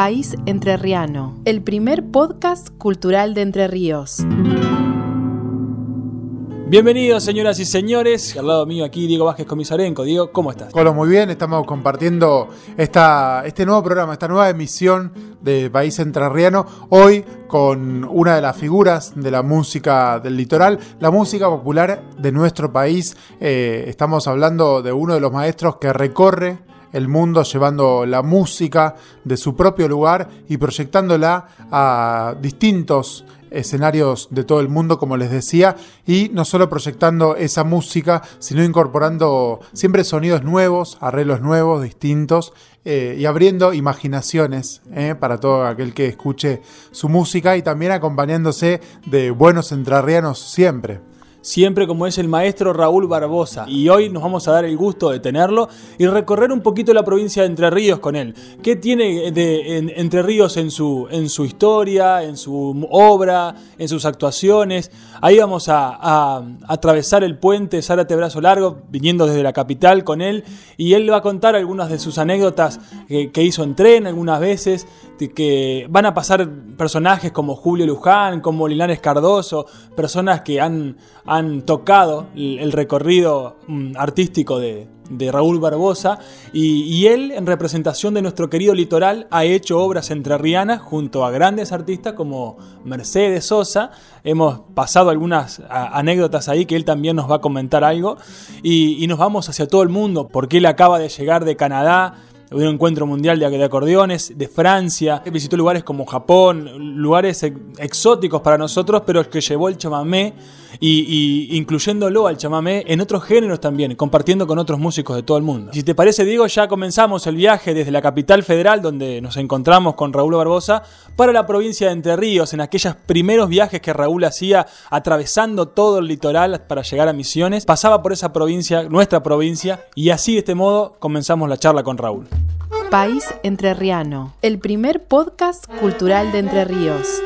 País Entrerriano, el primer podcast cultural de Entre Ríos. Bienvenidos, señoras y señores. Al lado mío aquí Diego Vázquez Comisarenco. Diego, ¿cómo estás? Hola, muy bien. Estamos compartiendo esta, este nuevo programa, esta nueva emisión de País Entrerriano. Hoy con una de las figuras de la música del litoral, la música popular de nuestro país. Eh, estamos hablando de uno de los maestros que recorre el mundo llevando la música de su propio lugar y proyectándola a distintos escenarios de todo el mundo, como les decía, y no solo proyectando esa música, sino incorporando siempre sonidos nuevos, arreglos nuevos, distintos, eh, y abriendo imaginaciones eh, para todo aquel que escuche su música y también acompañándose de buenos entrerrianos siempre siempre como es el maestro Raúl Barbosa. Y hoy nos vamos a dar el gusto de tenerlo y recorrer un poquito la provincia de Entre Ríos con él. ¿Qué tiene de Entre Ríos en su, en su historia, en su obra, en sus actuaciones? Ahí vamos a, atravesar el puente Zárate Brazo Largo, viniendo desde la capital con él, y él va a contar algunas de sus anécdotas que, hizo en tren algunas veces, que van a pasar personajes como Julio Luján, como Linares Cardoso, personas que han, han tocado el, recorrido mm, artístico de, Raúl Barbosa y, él en representación de nuestro querido litoral ha hecho obras entrerrianas junto a grandes artistas como Mercedes Sosa. Hemos pasado algunas anécdotas ahí que él también nos va a comentar algo. Y, y nos vamos hacia todo el mundo porque él acaba de llegar de Canadá un encuentro mundial de acordeones, de Francia, visitó lugares como Japón, lugares exóticos para nosotros, pero que llevó el chamamé y, incluyéndolo al chamamé en otros géneros también, compartiendo con otros músicos de todo el mundo. Si te parece, Diego, ya comenzamos el viaje desde la capital federal, donde nos encontramos con Raúl Barbosa, para la provincia de Entre Ríos, en aquellos primeros viajes que Raúl hacía atravesando todo el litoral para llegar a Misiones, pasaba por esa provincia, nuestra provincia, y así de este modo comenzamos la charla con Raúl. País Entrerriano, el primer podcast cultural de Entre Ríos.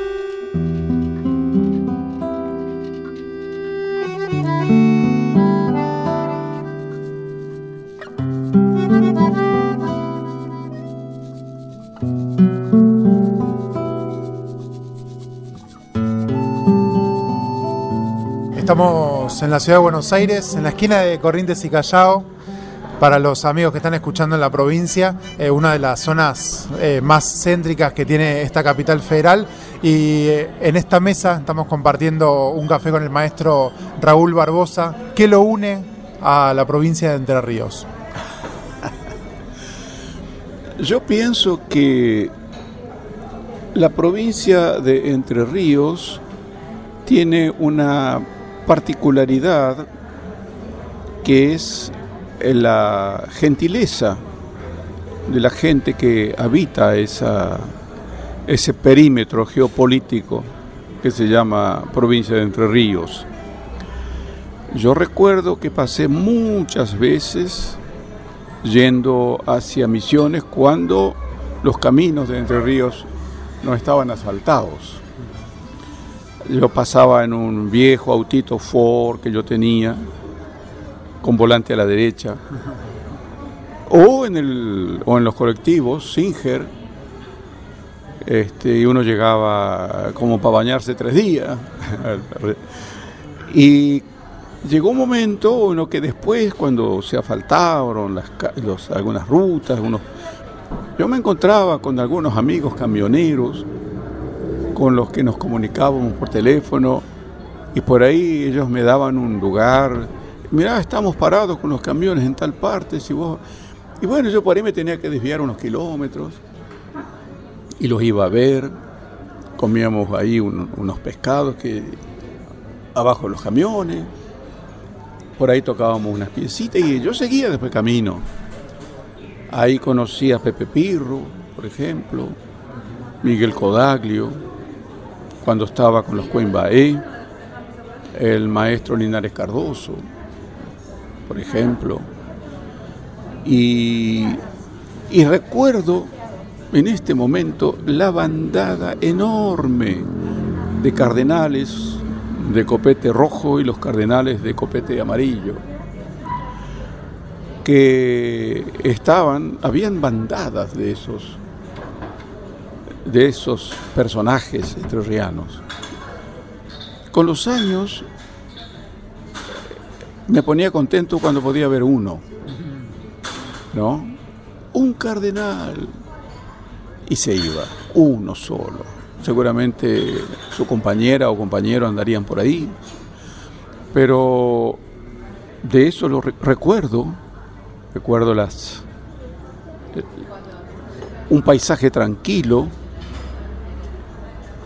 Estamos en la ciudad de Buenos Aires, en la esquina de Corrientes y Callao, para los amigos que están escuchando en la provincia, eh, una de las zonas eh, más céntricas que tiene esta capital federal. Y eh, en esta mesa estamos compartiendo un café con el maestro Raúl Barbosa. ¿Qué lo une a la provincia de Entre Ríos? Yo pienso que la provincia de Entre Ríos tiene una particularidad que es la gentileza de la gente que habita esa, ese perímetro geopolítico que se llama provincia de Entre Ríos. Yo recuerdo que pasé muchas veces yendo hacia Misiones cuando los caminos de Entre Ríos no estaban asfaltados. Yo pasaba en un viejo autito Ford que yo tenía, con volante a la derecha, o en, el, o en los colectivos, Singer, este, y uno llegaba como para bañarse tres días. y llegó un momento en lo que después, cuando se asfaltaron las, los, algunas rutas, yo me encontraba con algunos amigos camioneros con los que nos comunicábamos por teléfono y por ahí ellos me daban un lugar. Mirá, estamos parados con los camiones en tal parte, si vos... Y bueno, yo por ahí me tenía que desviar unos kilómetros y los iba a ver, comíamos ahí unos pescados que abajo los camiones, por ahí tocábamos unas piecitas y yo seguía después camino. Ahí conocí a Pepe Pirro, por ejemplo, Miguel Codaglio, cuando estaba con los Cuenbaé, el maestro Linares Cardoso, por ejemplo. Y, recuerdo en este momento la bandada enorme de cardenales de copete rojo y los cardenales de copete amarillo, que estaban, habían bandadas de esos, de esos personajes entrerrianos. Con los años me ponía contento cuando podía ver uno, ¿no? Un cardenal y se iba, uno solo. Seguramente su compañera o compañero andarían por ahí, pero de eso lo recuerdo, recuerdo las un paisaje tranquilo,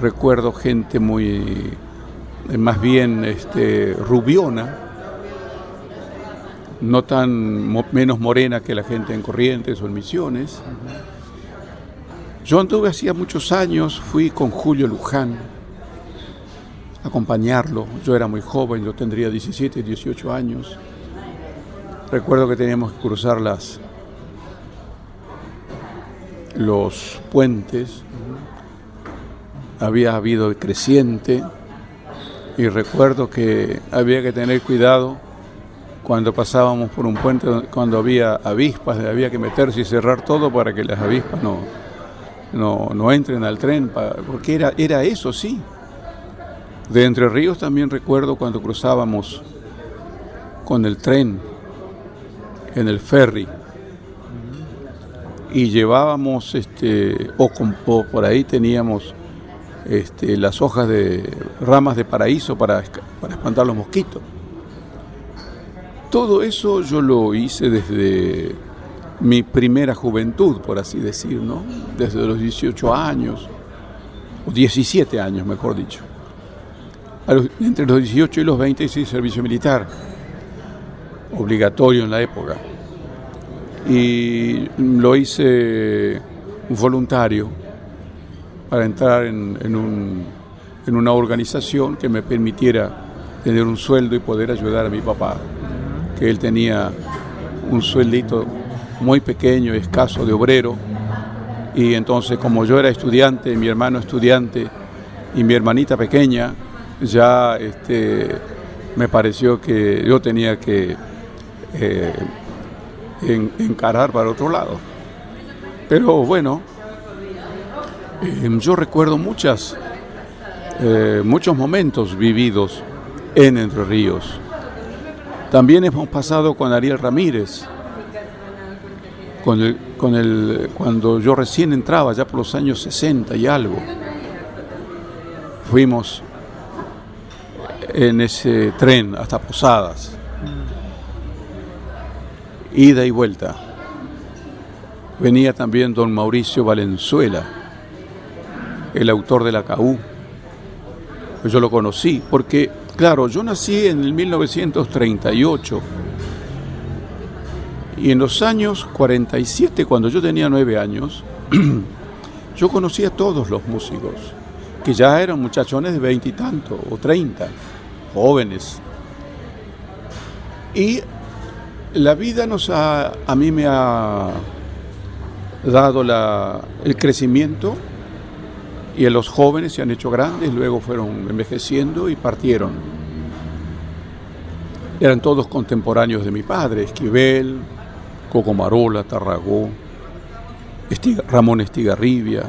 recuerdo gente muy más bien este, rubiona, no tan menos morena que la gente en Corrientes o en Misiones. Yo anduve hacía muchos años, fui con Julio Luján a acompañarlo. Yo era muy joven, yo tendría 17, 18 años. Recuerdo que teníamos que cruzar las, los puentes. Había habido creciente y recuerdo que había que tener cuidado cuando pasábamos por un puente cuando había avispas, había que meterse y cerrar todo para que las avispas no, no, entren al tren, porque era, era eso, sí. De Entre Ríos también recuerdo cuando cruzábamos con el tren en el ferry y llevábamos, este, o, por ahí teníamos este, las hojas de ramas de paraíso para, para espantar los mosquitos. Todo eso yo lo hice desde mi primera juventud, por así decir, ¿no? Desde los 18 años, o 17 años, mejor dicho. entre los 18 y los 20 hice servicio militar, obligatorio en la época. Y lo hice voluntario para entrar en, en una organización que me permitiera tener un sueldo y poder ayudar a mi papá, que él tenía un sueldito muy pequeño, escaso de obrero, y entonces como yo era estudiante, mi hermano estudiante y mi hermanita pequeña, ya este, me pareció que yo tenía que eh, encarar para otro lado. Pero bueno, yo recuerdo muchas, eh, muchos momentos vividos en Entre Ríos. También hemos pasado con Ariel Ramírez, con el, con el, cuando yo recién entraba, ya por los años 60 y algo, fuimos en ese tren hasta Posadas, ida y vuelta. Venía también don Mauricio Valenzuela, el autor de la CAU. Yo lo conocí porque, claro, yo nací en el 1938 y en los años 47, cuando yo tenía nueve años, yo conocía a todos los músicos, que ya eran muchachones de tanto, o treinta, jóvenes. Y la vida nos ha, a mí me ha dado la, el crecimiento y los jóvenes se han hecho grandes, luego fueron envejeciendo y partieron. Eran todos contemporáneos de mi padre, Esquivel, Cocomarola, Tarragó, Ramón Estigarribia,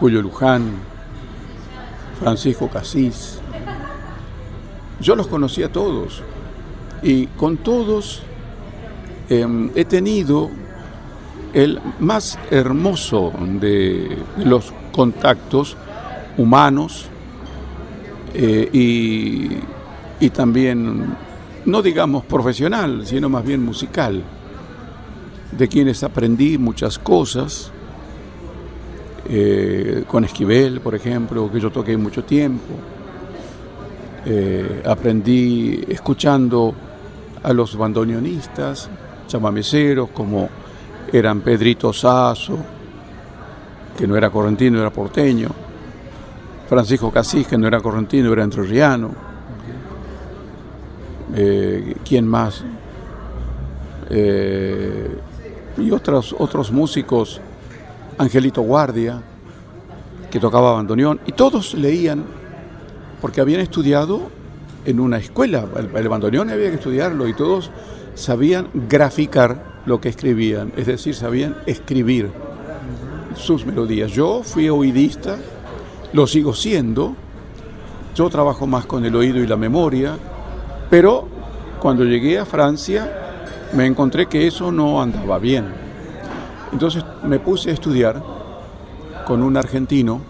Julio Luján, Francisco Casís. Yo los conocí a todos y con todos em, he tenido el más hermoso de los contactos humanos eh, y, y también, no digamos profesional, sino más bien musical de quienes aprendí muchas cosas, eh, con Esquivel, por ejemplo, que yo toqué mucho tiempo. Eh, aprendí escuchando a los bandoneonistas, chamameceros, como eran Pedrito Sazo, que no era correntino, era porteño, Francisco Casís, que no era correntino, era entrerriano. Eh, ¿Quién más? Eh, y otros, otros músicos, Angelito Guardia, que tocaba bandoneón, y todos leían porque habían estudiado en una escuela, el, bandoneón había que estudiarlo y todos sabían graficar lo que escribían, es decir, sabían escribir. Sus melodías. Yo fui oidista, lo sigo siendo, yo trabajo más con el oído y la memoria, pero cuando llegué a Francia me encontré que eso no andaba bien. Entonces me puse a estudiar con un argentino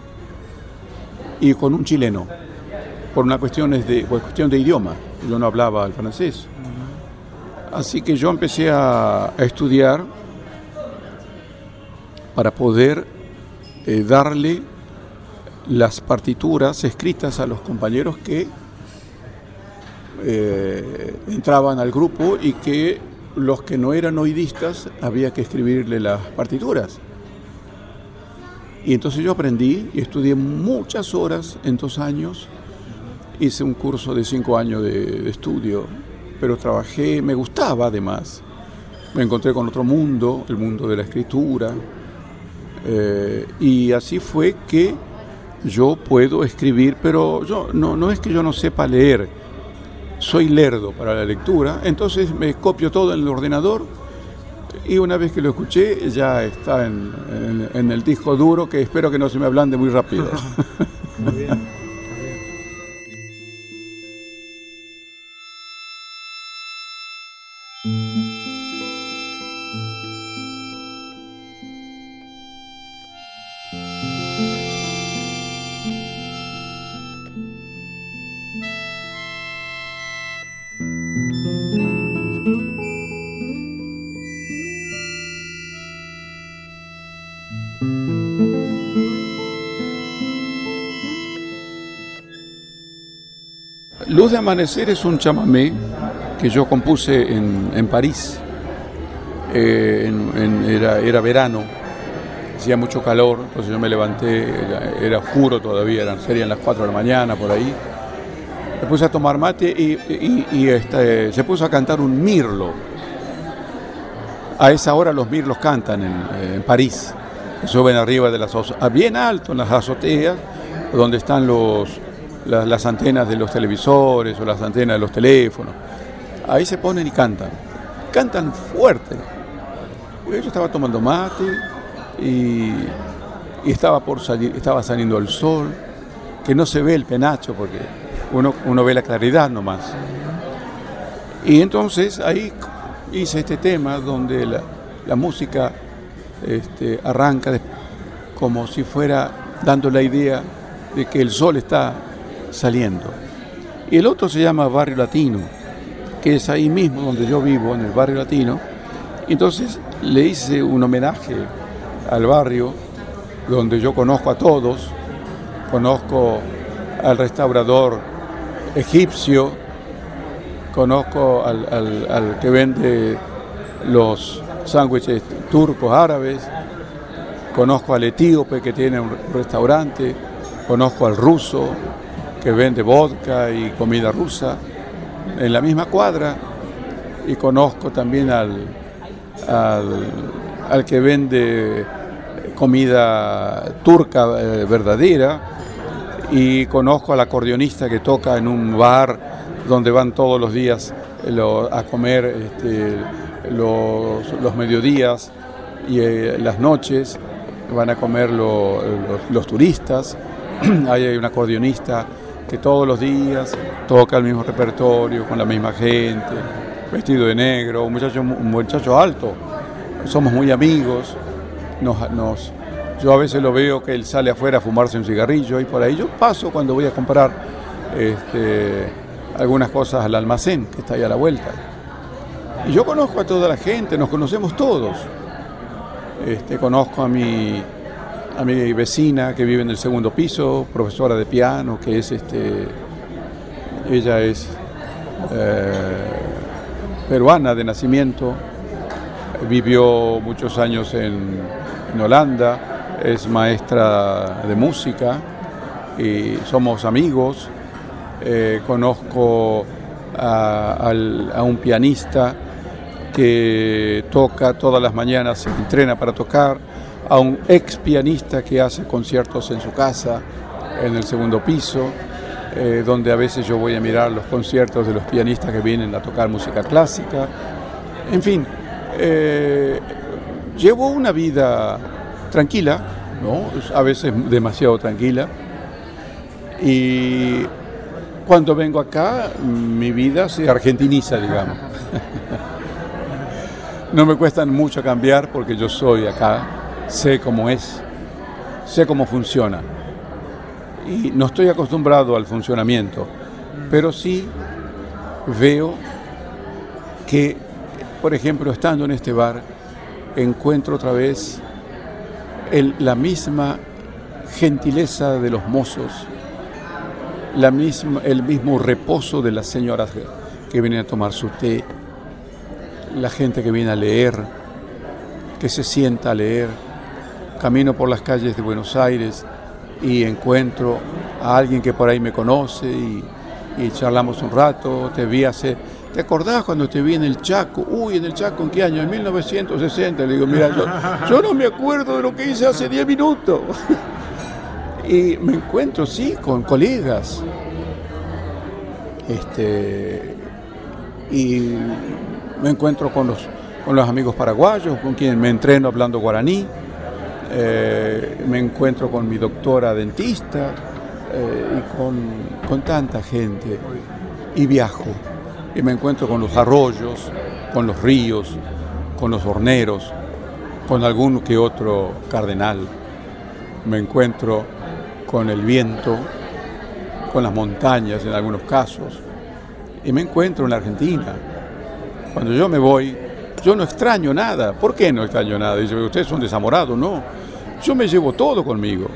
y con un chileno, por una cuestión de, por cuestión de idioma. Yo no hablaba el francés. Así que yo empecé a, estudiar para poder eh, darle las partituras escritas a los compañeros que eh, entraban al grupo y que los que no eran oidistas había que escribirle las partituras. Y entonces yo aprendí y estudié muchas horas en dos años. Hice un curso de cinco años de estudio pero trabajé, me gustaba además. Me encontré con otro mundo, el mundo de la escritura, eh, y así fue que yo puedo escribir, pero yo no, no es que yo no sepa leer, soy lerdo para la lectura, entonces me copio todo en el ordenador y una vez que lo escuché ya está en, en el disco duro que espero que no se me ablande muy rápido. muy bien. De Amanecer es un chamamé que yo compuse en, París. Eh, era, era, verano, hacía mucho calor, entonces yo me levanté, era, oscuro todavía, eran, serían las 4 de la mañana por ahí. Me puse a tomar mate y, este, se puso a cantar un mirlo. A esa hora los mirlos cantan en, París, suben arriba de las bien alto en las azoteas, donde están los, las, antenas de los televisores o las antenas de los teléfonos. Ahí se ponen y cantan. Cantan fuerte. Yo estaba tomando mate y, estaba por salir, estaba saliendo el sol, que no se ve el penacho porque uno, uno ve la claridad nomás. Y entonces ahí hice este tema donde la, música este, arranca como si fuera dando la idea de que el sol está saliendo. Y el otro se llama Barrio Latino, que es ahí mismo donde yo vivo, en el Barrio Latino. Entonces le hice un homenaje al barrio donde yo conozco a todos, conozco al restaurador egipcio, conozco al, al que vende los sándwiches turcos árabes, conozco al etíope que tiene un restaurante, conozco al ruso, que vende vodka y comida rusa en la misma cuadra. Y conozco también al, al, que vende comida turca eh, verdadera. Y conozco al acordeonista que toca en un bar donde van todos los días eh, a comer este, los, mediodías y eh, las noches. Van a comer los, los turistas. hay un acordeonista que todos los días toca el mismo repertorio con la misma gente, vestido de negro, un muchacho, un muchacho alto. Somos muy amigos, nos, yo a veces lo veo que él sale afuera a fumarse un cigarrillo y por ahí yo paso cuando voy a comprar este, algunas cosas al almacén que está ahí a la vuelta. Y yo conozco a toda la gente, nos conocemos todos. Este, conozco a mi a mi vecina que vive en el segundo piso, profesora de piano, que es este, ella es eh, peruana de nacimiento, vivió muchos años en, Holanda, es maestra de música y somos amigos. Eh, conozco a, a, un pianista que toca todas las mañanas, entrena para tocar a un ex pianista que hace conciertos en su casa, en el segundo piso, eh, donde a veces yo voy a mirar los conciertos de los pianistas que vienen a tocar música clásica. En fin, eh, llevo una vida tranquila, ¿no? A veces demasiado tranquila. Y cuando vengo acá, mi vida se argentiniza, digamos. no me cuesta mucho cambiar porque yo soy acá, sé cómo es, sé cómo funciona. Y no estoy acostumbrado al funcionamiento, pero sí veo que, por ejemplo, estando en este bar, encuentro otra vez la misma gentileza de los mozos, la misma, el mismo reposo de las señoras que, que vienen a tomar su té, la gente que viene a leer, que se sienta a leer. Camino por las calles de Buenos Aires y encuentro a alguien que por ahí me conoce y, charlamos un rato. Te vi hace. ¿Te acordás cuando te vi en el Chaco? Uy, en el Chaco, ¿en qué año? En 1960. Le digo, mira, yo, yo no me acuerdo de lo que hice hace 10 minutos. y me encuentro, sí, con colegas. Este, y me encuentro con los, con los amigos paraguayos, con quienes me entreno hablando guaraní. Eh, me encuentro con mi doctora dentista eh, y con, con tanta gente. Y viajo. Y me encuentro con los arroyos, con los ríos, con los horneros, con algún que otro cardenal. Me encuentro con el viento, con las montañas en algunos casos. Y me encuentro en Argentina. Cuando yo me voy, yo no extraño nada. ¿Por qué no extraño nada? Dice, ustedes son desamorados. No, yo me llevo todo conmigo.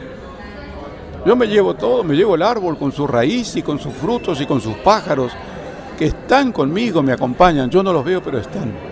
Yo me llevo todo, me llevo el árbol con su raíz y con sus frutos y con sus pájaros que están conmigo, me acompañan. Yo no los veo, pero están.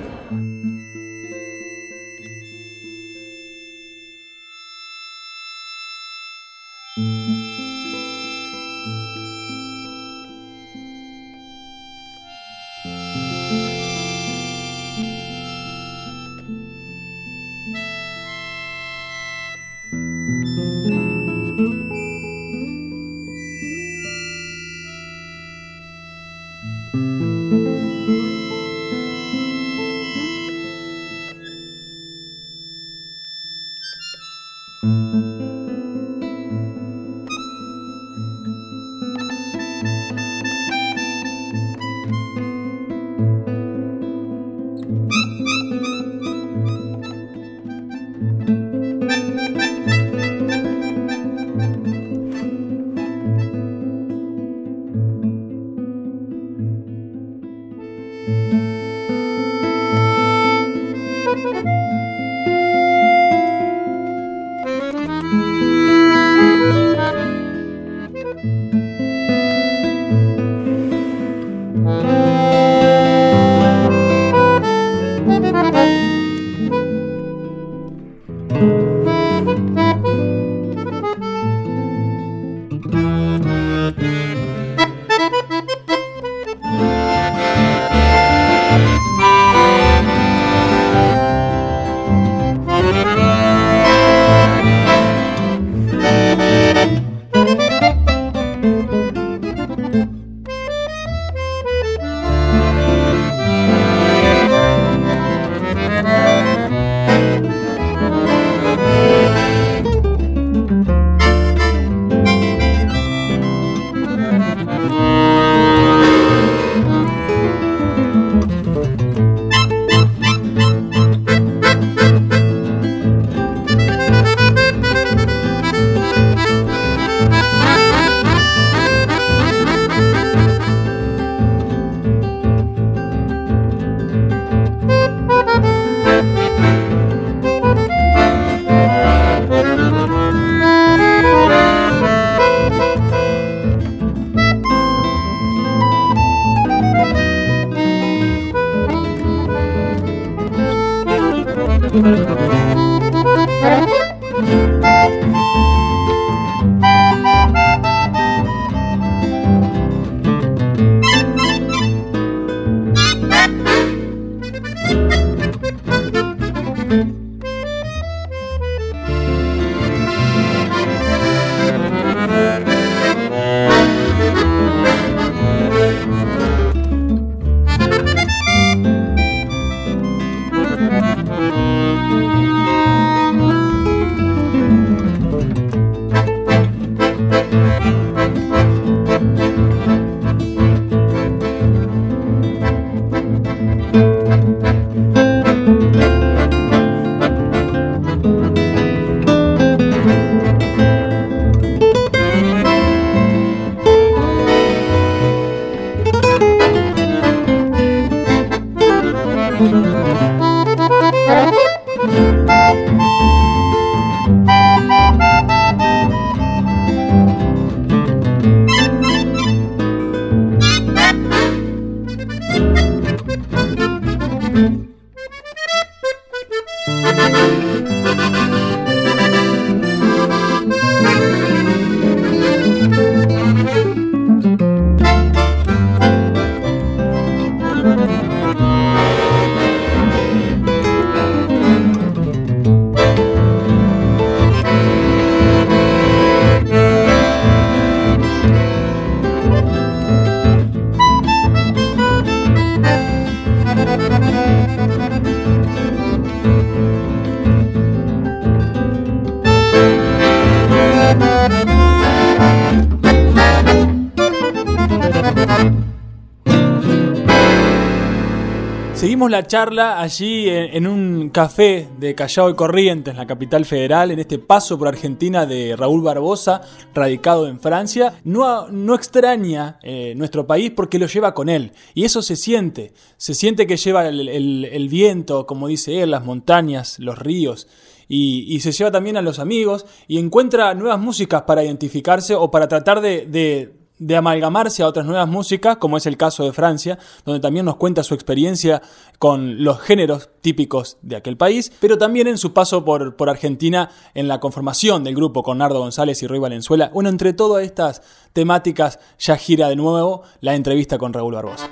Seguimos la charla allí en, en, un café de Callao y Corrientes, la capital federal, en este paso por Argentina de Raúl Barbosa, radicado en Francia. No, no extraña eh, nuestro país porque lo lleva con él. Y eso se siente. Se siente que lleva el, el, viento, como dice él, las montañas, los ríos. Y, se lleva también a los amigos y encuentra nuevas músicas para identificarse o para tratar de de amalgamarse a otras nuevas músicas, como es el caso de Francia, donde también nos cuenta su experiencia con los géneros típicos de aquel país, pero también en su paso por, por Argentina en la conformación del grupo con Nardo González y Roy Valenzuela. Bueno, entre todas estas temáticas ya gira de nuevo la entrevista con Raúl Barbosa.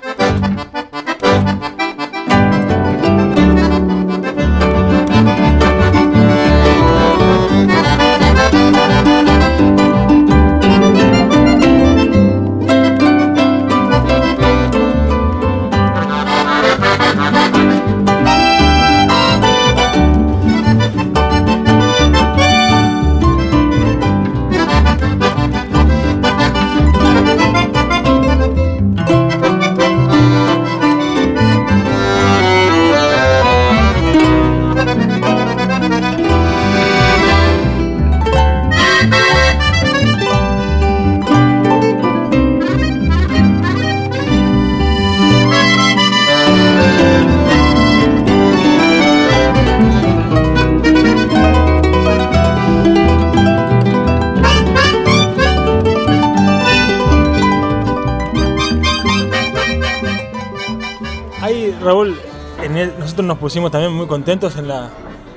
Pusimos también muy contentos en la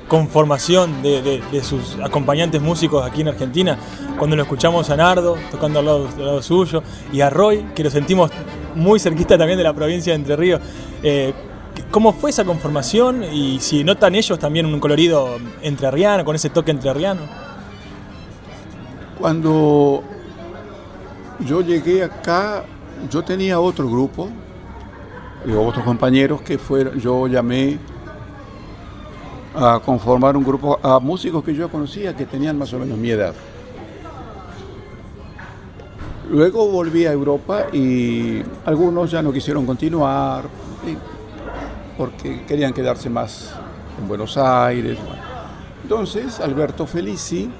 conformación de, sus acompañantes músicos aquí en Argentina, cuando lo escuchamos a Nardo tocando al lado, al lado suyo y a Roy, que lo sentimos muy cerquita también de la provincia de Entre Ríos. Eh, ¿Cómo fue esa conformación y si notan ellos también un colorido entrerriano, con ese toque entrerriano? Cuando yo llegué acá, yo tenía otro grupo, y otros compañeros que fueron, yo llamé a conformar un grupo a músicos que yo conocía que tenían más o menos mi edad. Luego volví a Europa y algunos ya no quisieron continuar porque querían quedarse más en Buenos Aires. Entonces Alberto Felici,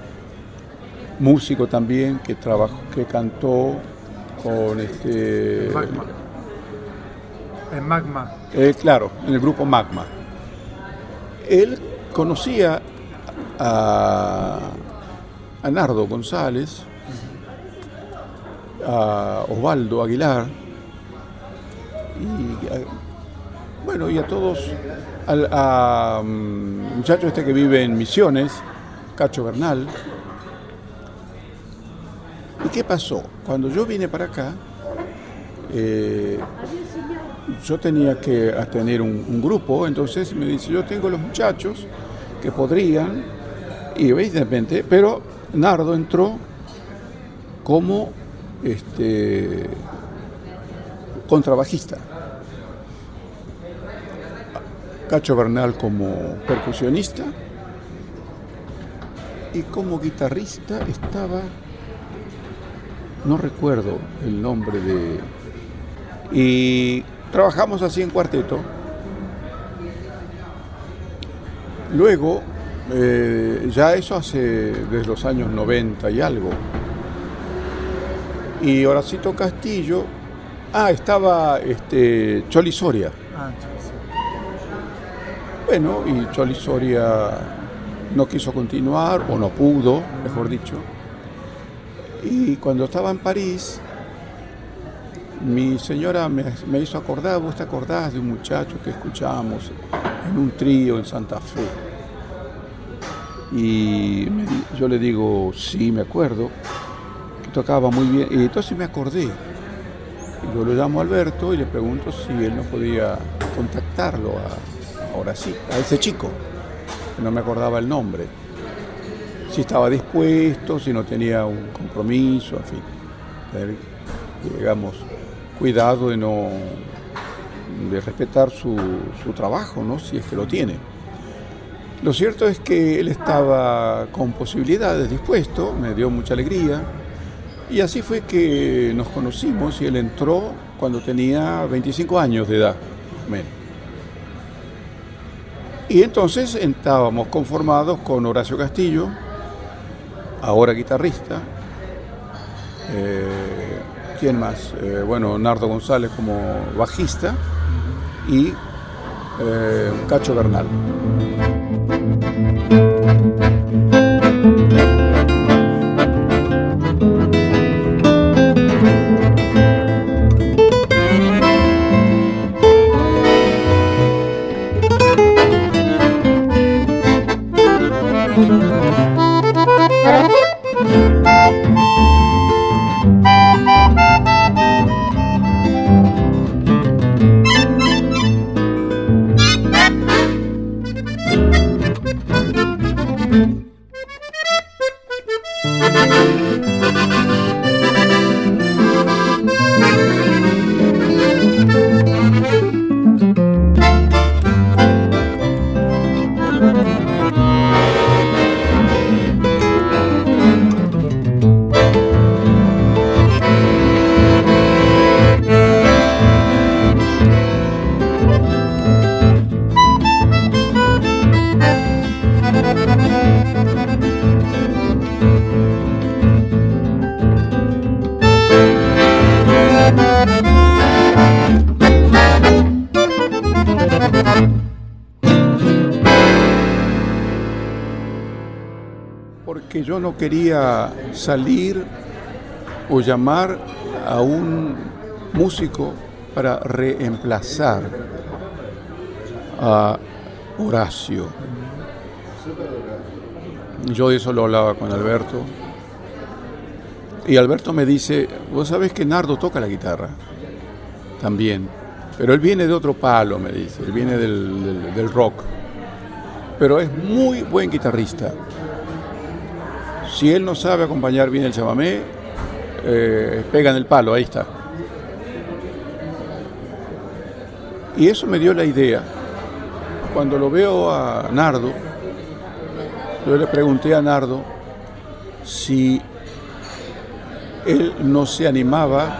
músico también que trabajó, que cantó con este Magma. En Magma. Eh, claro, en el grupo Magma. Él conocía a, Nardo González, a Osvaldo Aguilar, y a, bueno, y a todos, al a, um, muchacho este que vive en Misiones, Cacho Bernal. ¿Y qué pasó? Cuando yo vine para acá, eh, yo tenía que tener un, grupo, entonces me dice, yo tengo los muchachos que podrían, y evidentemente, pero Nardo entró como este, contrabajista. Cacho Bernal como percusionista y como guitarrista estaba, no recuerdo el nombre de... Y trabajamos así en cuarteto. Luego, eh, ya eso hace desde los años 90 y algo. Y Horacito Castillo, ah, estaba este, Choli Soria. Ah, Bueno, y Choli Soria no quiso continuar, o no pudo, mejor dicho. Y cuando estaba en París, mi señora me, hizo acordar, vos te acordás de un muchacho que escuchábamos en un trío en Santa Fe. Y yo le digo, sí, me acuerdo, que tocaba muy bien. Y entonces me acordé. Yo lo llamo a Alberto y le pregunto si él no podía contactarlo a, ahora sí, a ese chico, que no me acordaba el nombre. Si estaba dispuesto, si no tenía un compromiso, en fin. Digamos, cuidado de no de respetar su, su, trabajo, ¿no? si es que lo tiene. Lo cierto es que él estaba con posibilidades, dispuesto, me dio mucha alegría, y así fue que nos conocimos y él entró cuando tenía 25 años de edad. Y entonces estábamos conformados con Horacio Castillo, ahora guitarrista. Eh, ¿Quién más? Eh, bueno, Nardo González como bajista y eh, Cacho Bernal. No quería salir o llamar a un músico para reemplazar a Horacio. Yo eso lo hablaba con Alberto. Y Alberto me dice, vos sabés que Nardo toca la guitarra también, pero él viene de otro palo, me dice, él viene del, del- del rock, pero es muy buen guitarrista. Si él no sabe acompañar bien el chamamé, eh, pega en el palo, ahí está. Y eso me dio la idea. Cuando lo veo a Nardo, yo le pregunté a Nardo si él no se animaba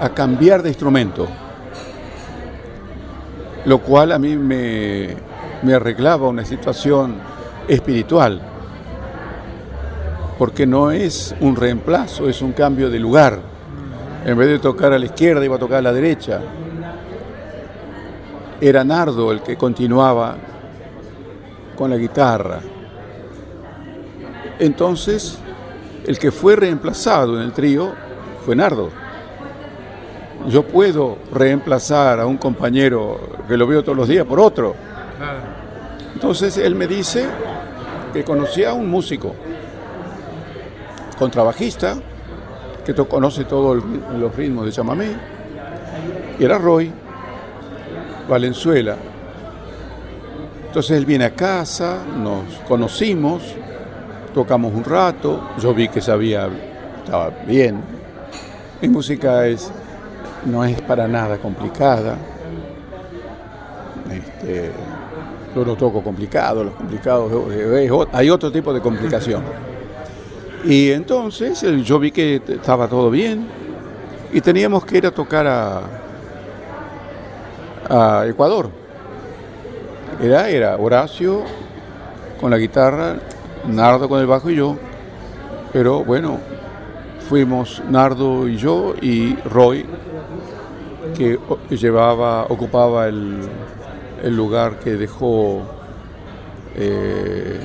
a cambiar de instrumento, lo cual a mí me, me arreglaba una situación espiritual, porque no es un reemplazo, es un cambio de lugar. En vez de tocar a la izquierda, iba a tocar a la derecha. Era Nardo el que continuaba con la guitarra. Entonces, el que fue reemplazado en el trío fue Nardo. Yo puedo reemplazar a un compañero que lo veo todos los días por otro. Entonces él me dice que conocía a un músico, contrabajista, que conoce todos los ritmos de chamamé, y era Roy Valenzuela. Entonces él viene a casa, nos conocimos, tocamos un rato, yo vi que sabía, estaba bien. Mi música es, no es para nada complicada. Este, yo lo toco complicado, los complicados, hay otro tipo de complicación. Y entonces eh, yo vi que estaba todo bien y teníamos que ir a tocar a, Ecuador. Era, era Horacio con la guitarra, Nardo con el bajo y yo. Pero bueno, fuimos Nardo y yo y Roy, que llevaba, ocupaba el, el lugar que dejó eh,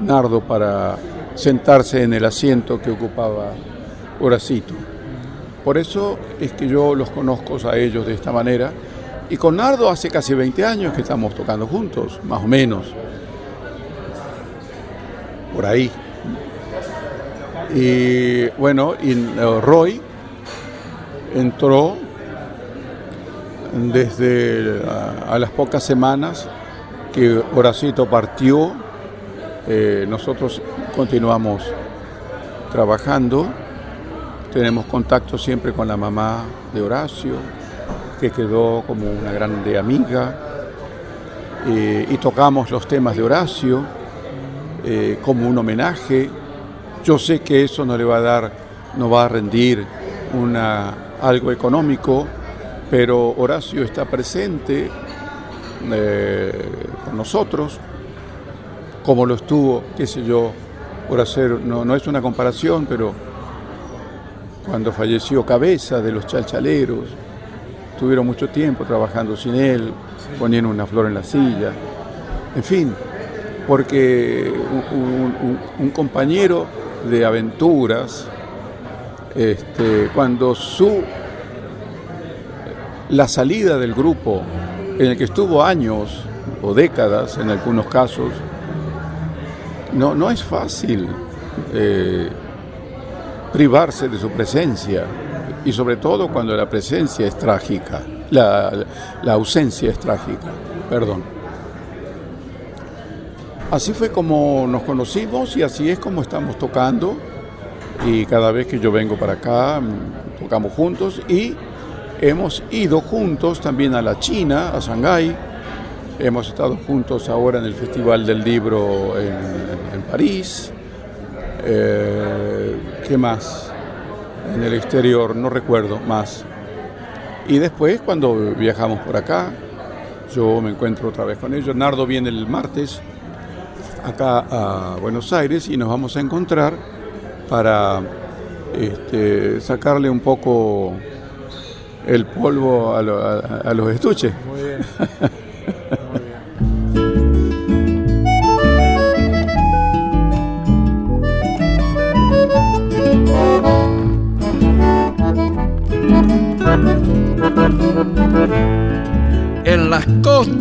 Nardo para sentarse en el asiento que ocupaba Horacito. Por eso es que yo los conozco a ellos de esta manera. Y con Nardo hace casi 20 años que estamos tocando juntos, más o menos. Por ahí. Y bueno, y eh, Roy entró desde a, a las pocas semanas que Horacito partió. eh, nosotros continuamos trabajando. Tenemos contacto siempre con la mamá de Horacio, que quedó como una grande amiga. eh, y tocamos los temas de Horacio eh, como un homenaje. Yo sé que eso no le va a dar, no va a rendir una, algo económico, pero Horacio está presente eh, con nosotros, como lo estuvo, qué sé yo, por hacer, no, no es una comparación, pero cuando falleció Cabeza de los Chalchaleros, tuvieron mucho tiempo trabajando sin él, poniendo una flor en la silla, en fin, porque un, compañero de aventuras, este, cuando su la salida del grupo, en el que estuvo años o décadas en algunos casos, no, no es fácil eh, privarse de su presencia y sobre todo cuando la presencia es trágica, la, la ausencia es trágica, perdón. Así fue como nos conocimos y así es como estamos tocando y cada vez que yo vengo para acá mm, tocamos juntos y hemos ido juntos también a la China, a Shanghái, hemos estado juntos ahora en el Festival del Libro en, París, eh, ¿qué más? En el exterior, no recuerdo más. Y después cuando viajamos por acá, yo me encuentro otra vez con ellos, Nardo viene el martes acá a Buenos Aires y nos vamos a encontrar para este, sacarle un poco el polvo a, los estuches. Muy bien.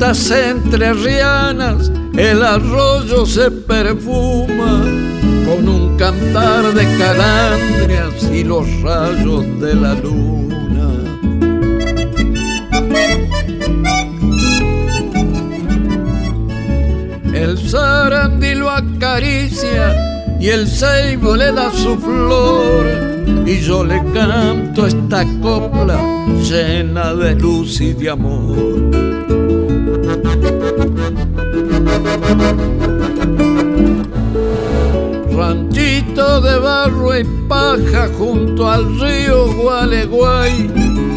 costas entrerrianas el arroyo se perfuma con un cantar de calandrias y los rayos de la luna. El sarandí lo acaricia y el ceibo le da su flor y yo le canto esta copla llena de luz y de amor. Ranchito de barro y paja junto al río Gualeguay,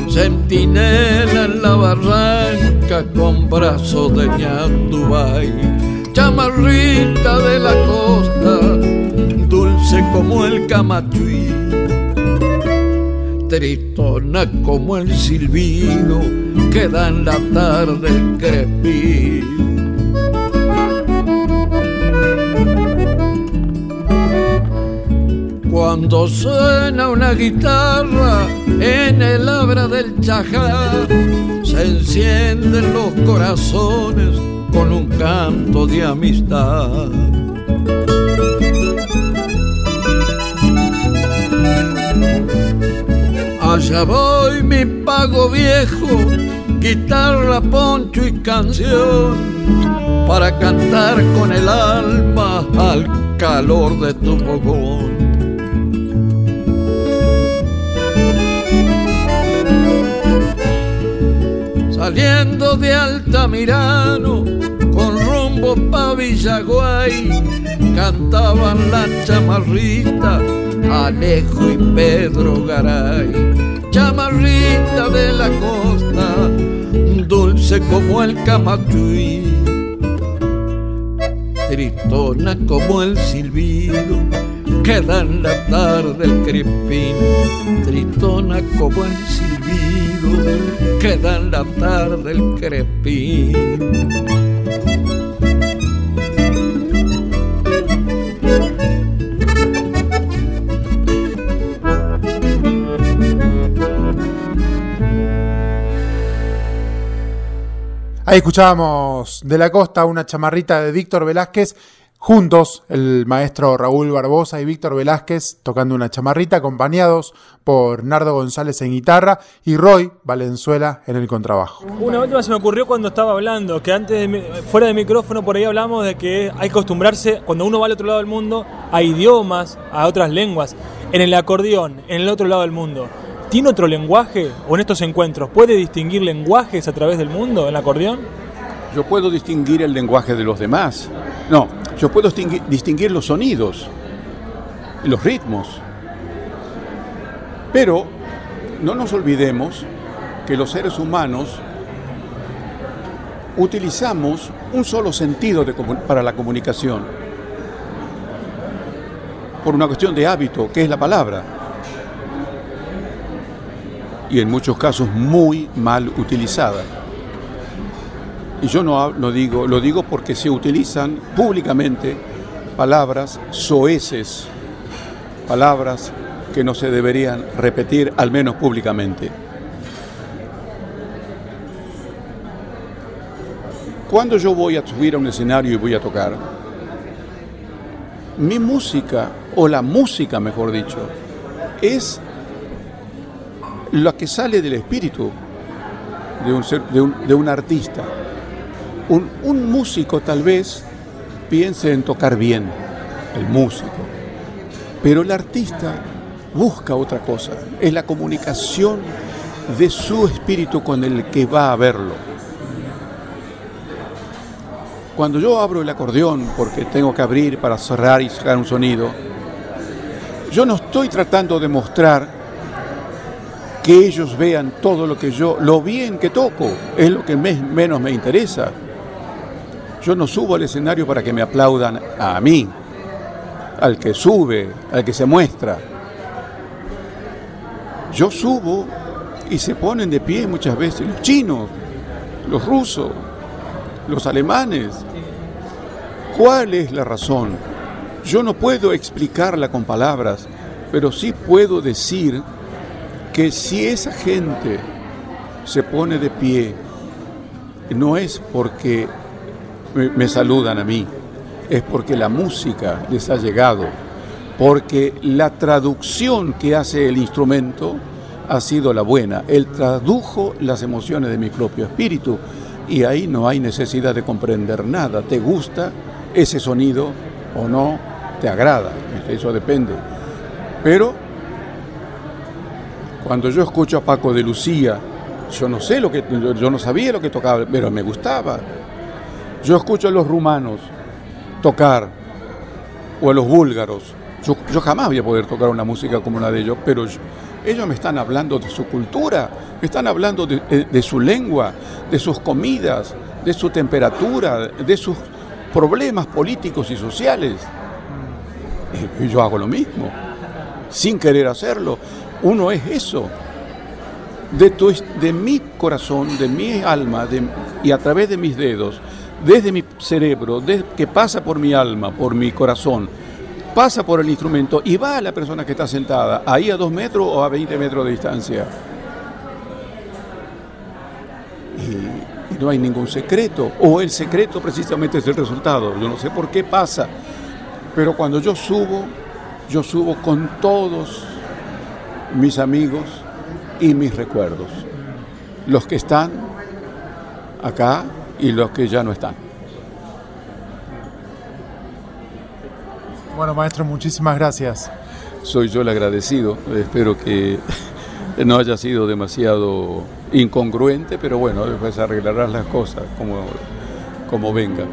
centinela en la barranca con brazos de ñandubay, chamarrita de la costa, dulce como el camachuí, tritona como el silbido que da en la tarde el crepí. Cuando suena una guitarra en el abra del chajá, se encienden los corazones con un canto de amistad. Allá voy mi pago viejo, guitarra, poncho y canción, para cantar con el alma al calor de tu fogón. Saliendo de Altamirano con rumbo pa' Villaguay, cantaban la chamarrita Alejo y Pedro Garay, chamarrita de la costa, dulce como el camachuí, tritona como el silbido, queda en la tarde el crepín, tritona como el silbido, queda en la tarde el crepín. Ahí escuchábamos de la costa una chamarrita de Víctor Velázquez, juntos el maestro Raúl Barbosa y Víctor Velázquez tocando una chamarrita, acompañados por Nardo González en guitarra y Roy Valenzuela en el contrabajo. Una última se me ocurrió cuando estaba hablando, que antes, fuera de micrófono, por ahí hablamos de que hay que acostumbrarse, cuando uno va al otro lado del mundo, a idiomas, a otras lenguas. En el acordeón, en el otro lado del mundo ¿Tiene otro lenguaje o en estos encuentros puede distinguir lenguajes a través del mundo en el acordeón? Yo puedo distinguir el lenguaje de los demás. No, yo puedo distinguir, los sonidos, los ritmos. Pero no nos olvidemos que los seres humanos utilizamos un solo sentido para la comunicación, por una cuestión de hábito, que es la palabra, y en muchos casos muy mal utilizada. Y yo no, no digo, lo digo porque se utilizan públicamente palabras soeces, palabras que no se deberían repetir, al menos públicamente. Cuando yo voy a subir a un escenario y voy a tocar, mi música, o la música mejor dicho, es la que sale del espíritu de un, de un- de un artista. Un, músico tal vez piense en tocar bien, el músico, pero el artista busca otra cosa, es la comunicación de su espíritu con el que va a verlo. Cuando yo abro el acordeón, porque tengo que abrir para cerrar y sacar un sonido, yo no estoy tratando de mostrar que ellos vean todo lo que yo, lo bien que toco, es lo que me- menos me interesa. Yo no subo al escenario para que me aplaudan a mí, al que sube, al que se muestra. Yo subo y se ponen de pie muchas veces los chinos, los rusos, los alemanes. ¿Cuál es la razón? Yo no puedo explicarla con palabras, pero sí puedo decir que si esa gente se pone de pie, no es porque me, saludan a mí, es porque la música les ha llegado, porque la traducción que hace el instrumento ha sido la buena. Él tradujo las emociones de mi propio espíritu y ahí no hay necesidad de comprender nada. ¿Te gusta ese sonido o no? ¿Te agrada? Eso depende. Pero cuando yo escucho a Paco de Lucía, yo no sé lo que, yo no sabía lo que tocaba, pero me gustaba. Yo escucho a los rumanos tocar o a los búlgaros. Yo, jamás voy a poder tocar una música como la de ellos, pero ellos me están hablando de su cultura, me están hablando de, de- de su lengua, de sus comidas, de su temperatura, de sus problemas políticos y sociales. Y yo hago lo mismo, sin querer hacerlo. Uno es eso. De, tu, de mi corazón, de mi alma de- y a través de mis dedos, desde mi cerebro, que pasa por mi alma, por mi corazón, pasa por el instrumento y va a la persona que está sentada, ahí a dos metros o a 20 metros de distancia. Y no hay ningún secreto, o el secreto precisamente es el resultado. Yo no sé por qué pasa, pero cuando yo subo, yo subo con todos mis amigos y mis recuerdos, los que están acá y los que ya no están. Bueno, maestro, muchísimas gracias. soy yo el agradecido. Espero que no haya sido demasiado incongruente, pero bueno, después arreglarás las cosas como, como venga.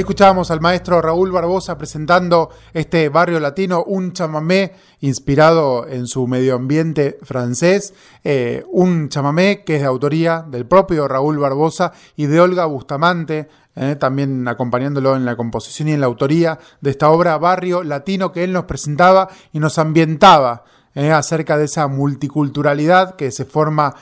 Ahí escuchábamos al maestro Raúl Barbosa presentando este barrio latino, un chamamé inspirado en su medio ambiente francés, eh, un chamamé que es de autoría del propio Raúl Barbosa y de Olga Bustamante, eh, también acompañándolo en la composición y en la autoría de esta obra Barrio Latino que él nos presentaba y nos ambientaba eh, acerca de esa multiculturalidad que se forma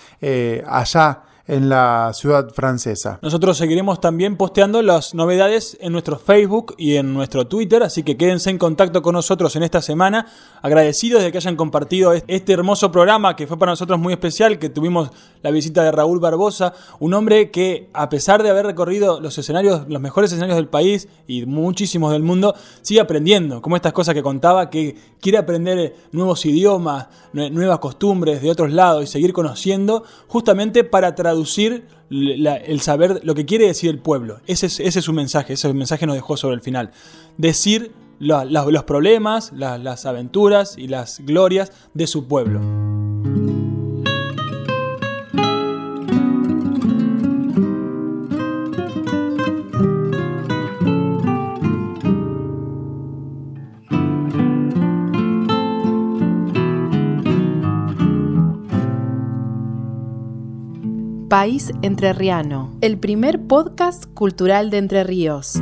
allá en la ciudad francesa. Nosotros seguiremos también posteando las novedades en nuestro Facebook y en nuestro Twitter, así que quédense en contacto con nosotros en esta semana. Agradecidos de que hayan compartido este hermoso programa que fue para nosotros muy especial, que tuvimos la visita de Raúl Barbosa, un hombre que a pesar de haber recorrido los escenarios, los mejores escenarios del país y muchísimos del mundo, sigue aprendiendo, como estas cosas que contaba, que quiere aprender nuevos idiomas, nuevas costumbres de otros lados y seguir conociendo, justamente para traducir el saber lo que quiere decir el pueblo. Ese es, ese es su mensaje, ese mensaje nos dejó sobre el final. Decir los problemas, las aventuras y las glorias de su pueblo. País Entrerriano, el primer podcast cultural de Entre Ríos.